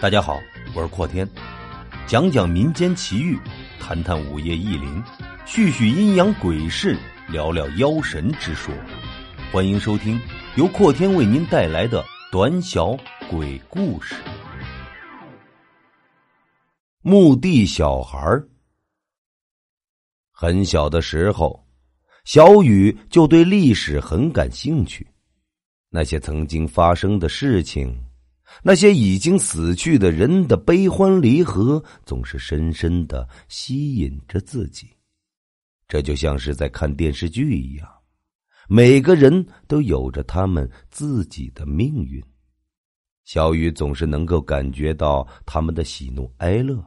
大家好，我是阔天，讲讲民间奇遇，谈谈午夜异灵，叙叙阴阳鬼事，聊聊妖神之说。欢迎收听由阔天为您带来的短小鬼故事。墓地小孩很小的时候，小雨就对历史很感兴趣，那些曾经发生的事情。那些已经死去的人的悲欢离合，总是深深的吸引着自己。这就像是在看电视剧一样，每个人都有着他们自己的命运。小雨总是能够感觉到他们的喜怒哀乐，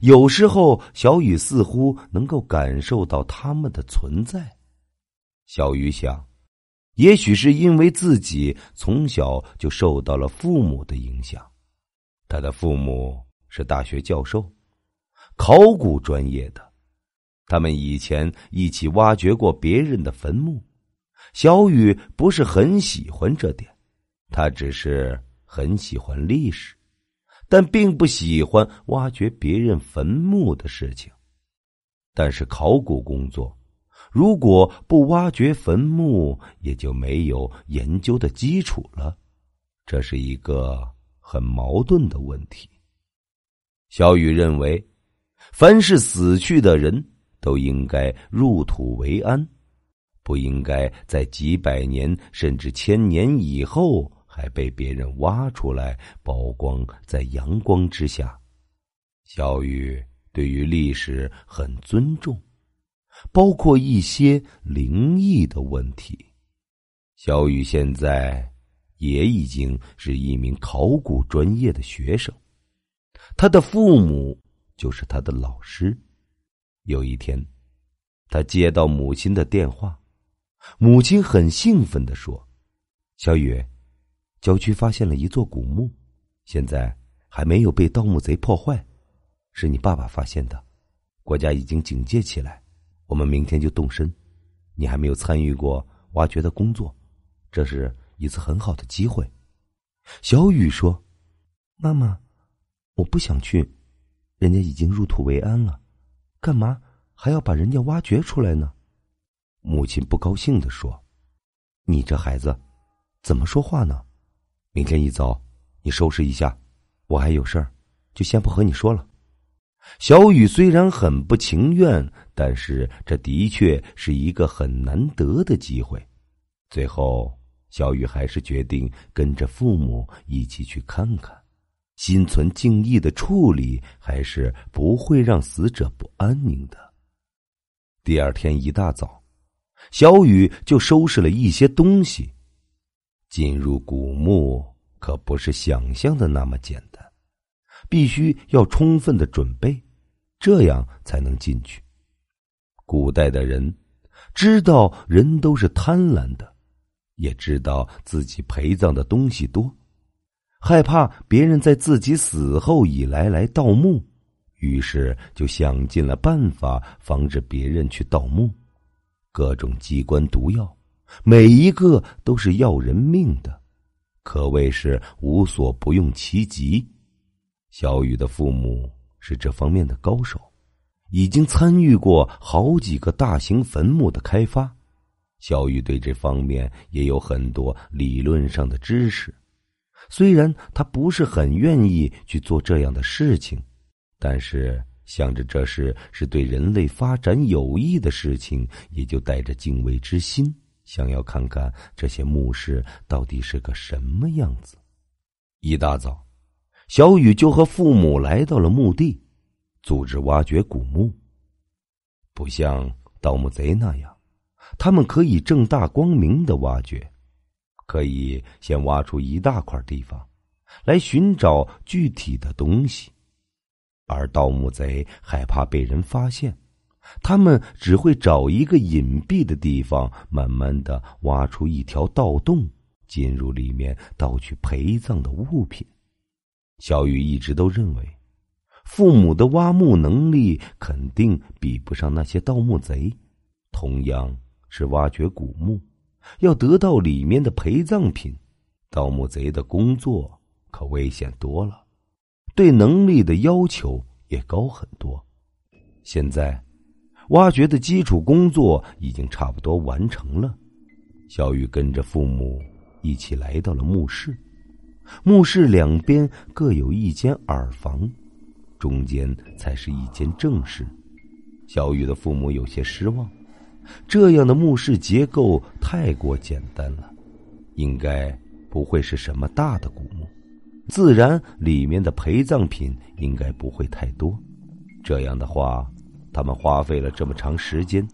有时候小雨似乎能够感受到他们的存在。小雨想。也许是因为自己从小就受到了父母的影响，他的父母是大学教授，考古专业的，他们以前一起挖掘过别人的坟墓。小雨不是很喜欢这点，他只是很喜欢历史，但并不喜欢挖掘别人坟墓的事情。但是考古工作。如果不挖掘坟墓，也就没有研究的基础了。这是一个很矛盾的问题。小雨认为，凡是死去的人都应该入土为安，不应该在几百年甚至千年以后还被别人挖出来曝光在阳光之下。小雨对于历史很尊重。包括一些灵异的问题。小雨现在也已经是一名考古专业的学生，他的父母就是他的老师。有一天，他接到母亲的电话，母亲很兴奋的说：“小雨，郊区发现了一座古墓，现在还没有被盗墓贼破坏，是你爸爸发现的，国家已经警戒起来。”我们明天就动身，你还没有参与过挖掘的工作，这是一次很好的机会。小雨说：“妈妈，我不想去，人家已经入土为安了，干嘛还要把人家挖掘出来呢？”母亲不高兴的说：“你这孩子，怎么说话呢？明天一早你收拾一下，我还有事儿，就先不和你说了。”小雨虽然很不情愿，但是这的确是一个很难得的机会。最后，小雨还是决定跟着父母一起去看看。心存敬意的处理，还是不会让死者不安宁的。第二天一大早，小雨就收拾了一些东西。进入古墓可不是想象的那么简单。必须要充分的准备，这样才能进去。古代的人知道人都是贪婪的，也知道自己陪葬的东西多，害怕别人在自己死后以来来盗墓，于是就想尽了办法防止别人去盗墓。各种机关毒药，每一个都是要人命的，可谓是无所不用其极。小雨的父母是这方面的高手，已经参与过好几个大型坟墓的开发。小雨对这方面也有很多理论上的知识，虽然他不是很愿意去做这样的事情，但是想着这事是对人类发展有益的事情，也就带着敬畏之心，想要看看这些墓室到底是个什么样子。一大早。小雨就和父母来到了墓地，组织挖掘古墓。不像盗墓贼那样，他们可以正大光明的挖掘，可以先挖出一大块地方，来寻找具体的东西。而盗墓贼害怕被人发现，他们只会找一个隐蔽的地方，慢慢的挖出一条盗洞，进入里面盗取陪葬的物品。小雨一直都认为，父母的挖墓能力肯定比不上那些盗墓贼。同样是挖掘古墓，要得到里面的陪葬品，盗墓贼的工作可危险多了。对能力的要求也高很多。现在，挖掘的基础工作已经差不多完成了。小雨跟着父母一起来到了墓室，墓室两边各有一间耳房，中间才是一间正室。小雨的父母有些失望，这样的墓室结构太过简单了，应该不会是什么大的古墓，自然里面的陪葬品应该不会太多。这样的话，他们花费了这么长时间。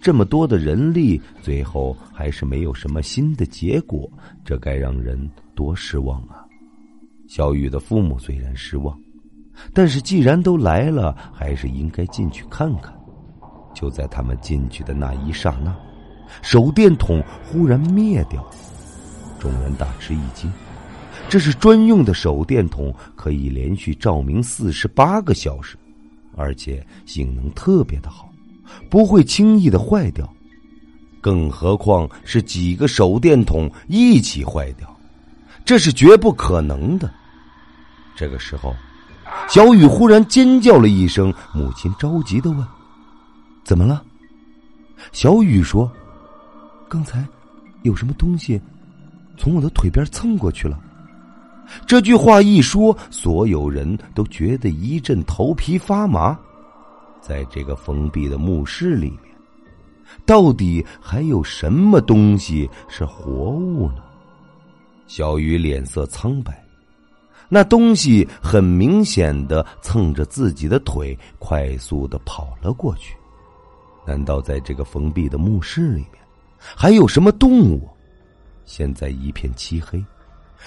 这么多的人力，最后还是没有什么新的结果，这该让人多失望啊！小雨的父母虽然失望，但是既然都来了，还是应该进去看看。就在他们进去的那一刹那，手电筒忽然灭掉，众人大吃一惊。这是专用的手电筒，可以连续照明四十八个小时，而且性能特别的好。不会轻易的坏掉，更何况是几个手电筒一起坏掉，这是绝不可能的。这个时候，小雨忽然尖叫了一声，母亲着急的问：“怎么了？”小雨说：“刚才有什么东西从我的腿边蹭过去了。”这句话一说，所有人都觉得一阵头皮发麻。在这个封闭的墓室里面，到底还有什么东西是活物呢？小雨脸色苍白，那东西很明显的蹭着自己的腿，快速的跑了过去。难道在这个封闭的墓室里面，还有什么动物？现在一片漆黑，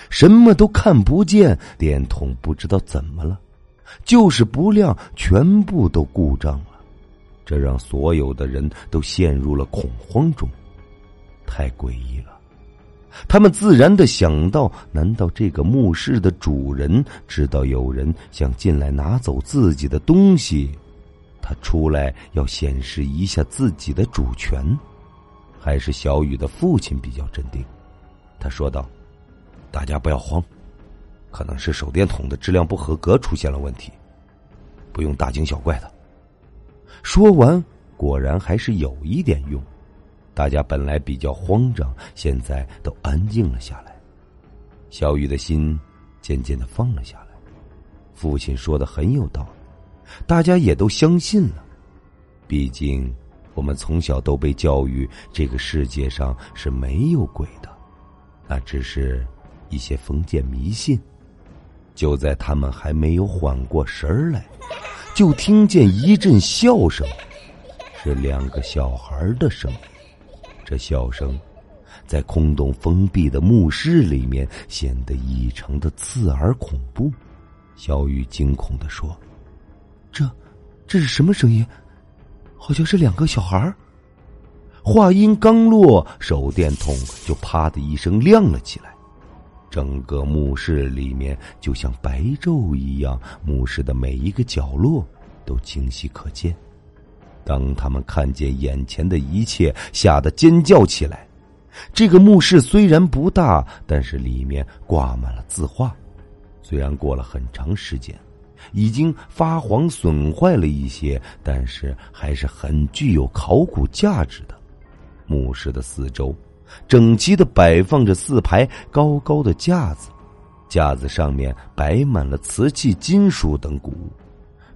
什么都看不见，电筒不知道怎么了。就是不亮，全部都故障了，这让所有的人都陷入了恐慌中，太诡异了。他们自然的想到：难道这个墓室的主人知道有人想进来拿走自己的东西，他出来要显示一下自己的主权？还是小雨的父亲比较镇定？他说道：“大家不要慌。”可能是手电筒的质量不合格出现了问题，不用大惊小怪的。说完，果然还是有一点用。大家本来比较慌张，现在都安静了下来。小雨的心渐渐的放了下来。父亲说的很有道理，大家也都相信了。毕竟，我们从小都被教育，这个世界上是没有鬼的，那只是一些封建迷信。就在他们还没有缓过神来，就听见一阵笑声，是两个小孩的声音。这笑声在空洞封闭的墓室里面显得异常的刺耳恐怖。小雨惊恐的说：“这，这是什么声音？好像是两个小孩。”话音刚落，手电筒就啪的一声亮了起来。整个墓室里面就像白昼一样，墓室的每一个角落都清晰可见。当他们看见眼前的一切，吓得尖叫起来。这个墓室虽然不大，但是里面挂满了字画。虽然过了很长时间，已经发黄损坏了一些，但是还是很具有考古价值的。墓室的四周。整齐的摆放着四排高高的架子，架子上面摆满了瓷器、金属等古物，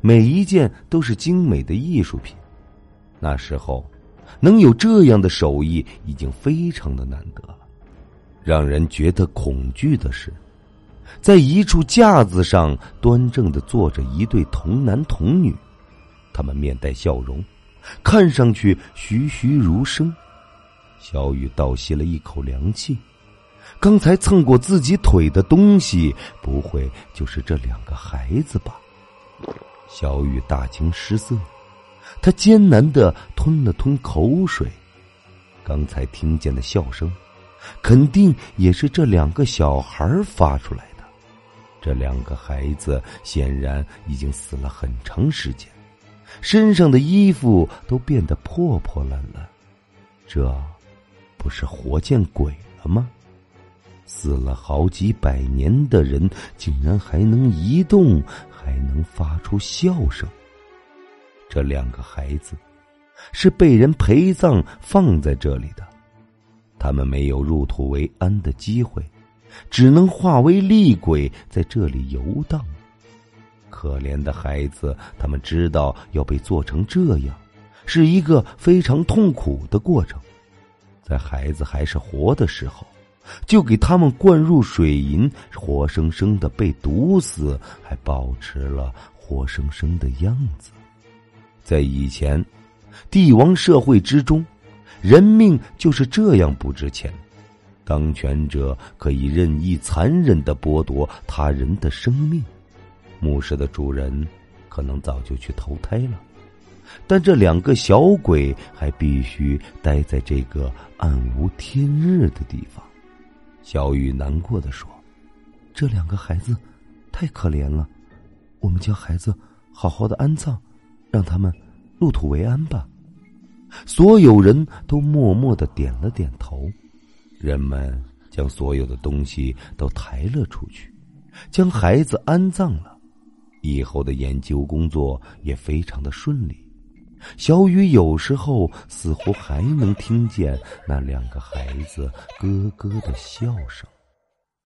每一件都是精美的艺术品。那时候，能有这样的手艺已经非常的难得了。让人觉得恐惧的是，在一处架子上端正的坐着一对童男童女，他们面带笑容，看上去栩栩如生。小雨倒吸了一口凉气，刚才蹭过自己腿的东西，不会就是这两个孩子吧？小雨大惊失色，他艰难的吞了吞口水。刚才听见的笑声，肯定也是这两个小孩发出来的。这两个孩子显然已经死了很长时间，身上的衣服都变得破破烂烂。这。不是活见鬼了吗？死了好几百年的人，竟然还能移动，还能发出笑声。这两个孩子是被人陪葬放在这里的，他们没有入土为安的机会，只能化为厉鬼在这里游荡。可怜的孩子，他们知道要被做成这样，是一个非常痛苦的过程。在孩子还是活的时候，就给他们灌入水银，活生生的被毒死，还保持了活生生的样子。在以前，帝王社会之中，人命就是这样不值钱，当权者可以任意残忍的剥夺他人的生命。墓室的主人可能早就去投胎了。但这两个小鬼还必须待在这个暗无天日的地方。小雨难过的说：“这两个孩子太可怜了，我们将孩子好好的安葬，让他们入土为安吧。”所有人都默默的点了点头。人们将所有的东西都抬了出去，将孩子安葬了。以后的研究工作也非常的顺利。小雨有时候似乎还能听见那两个孩子咯咯的笑声。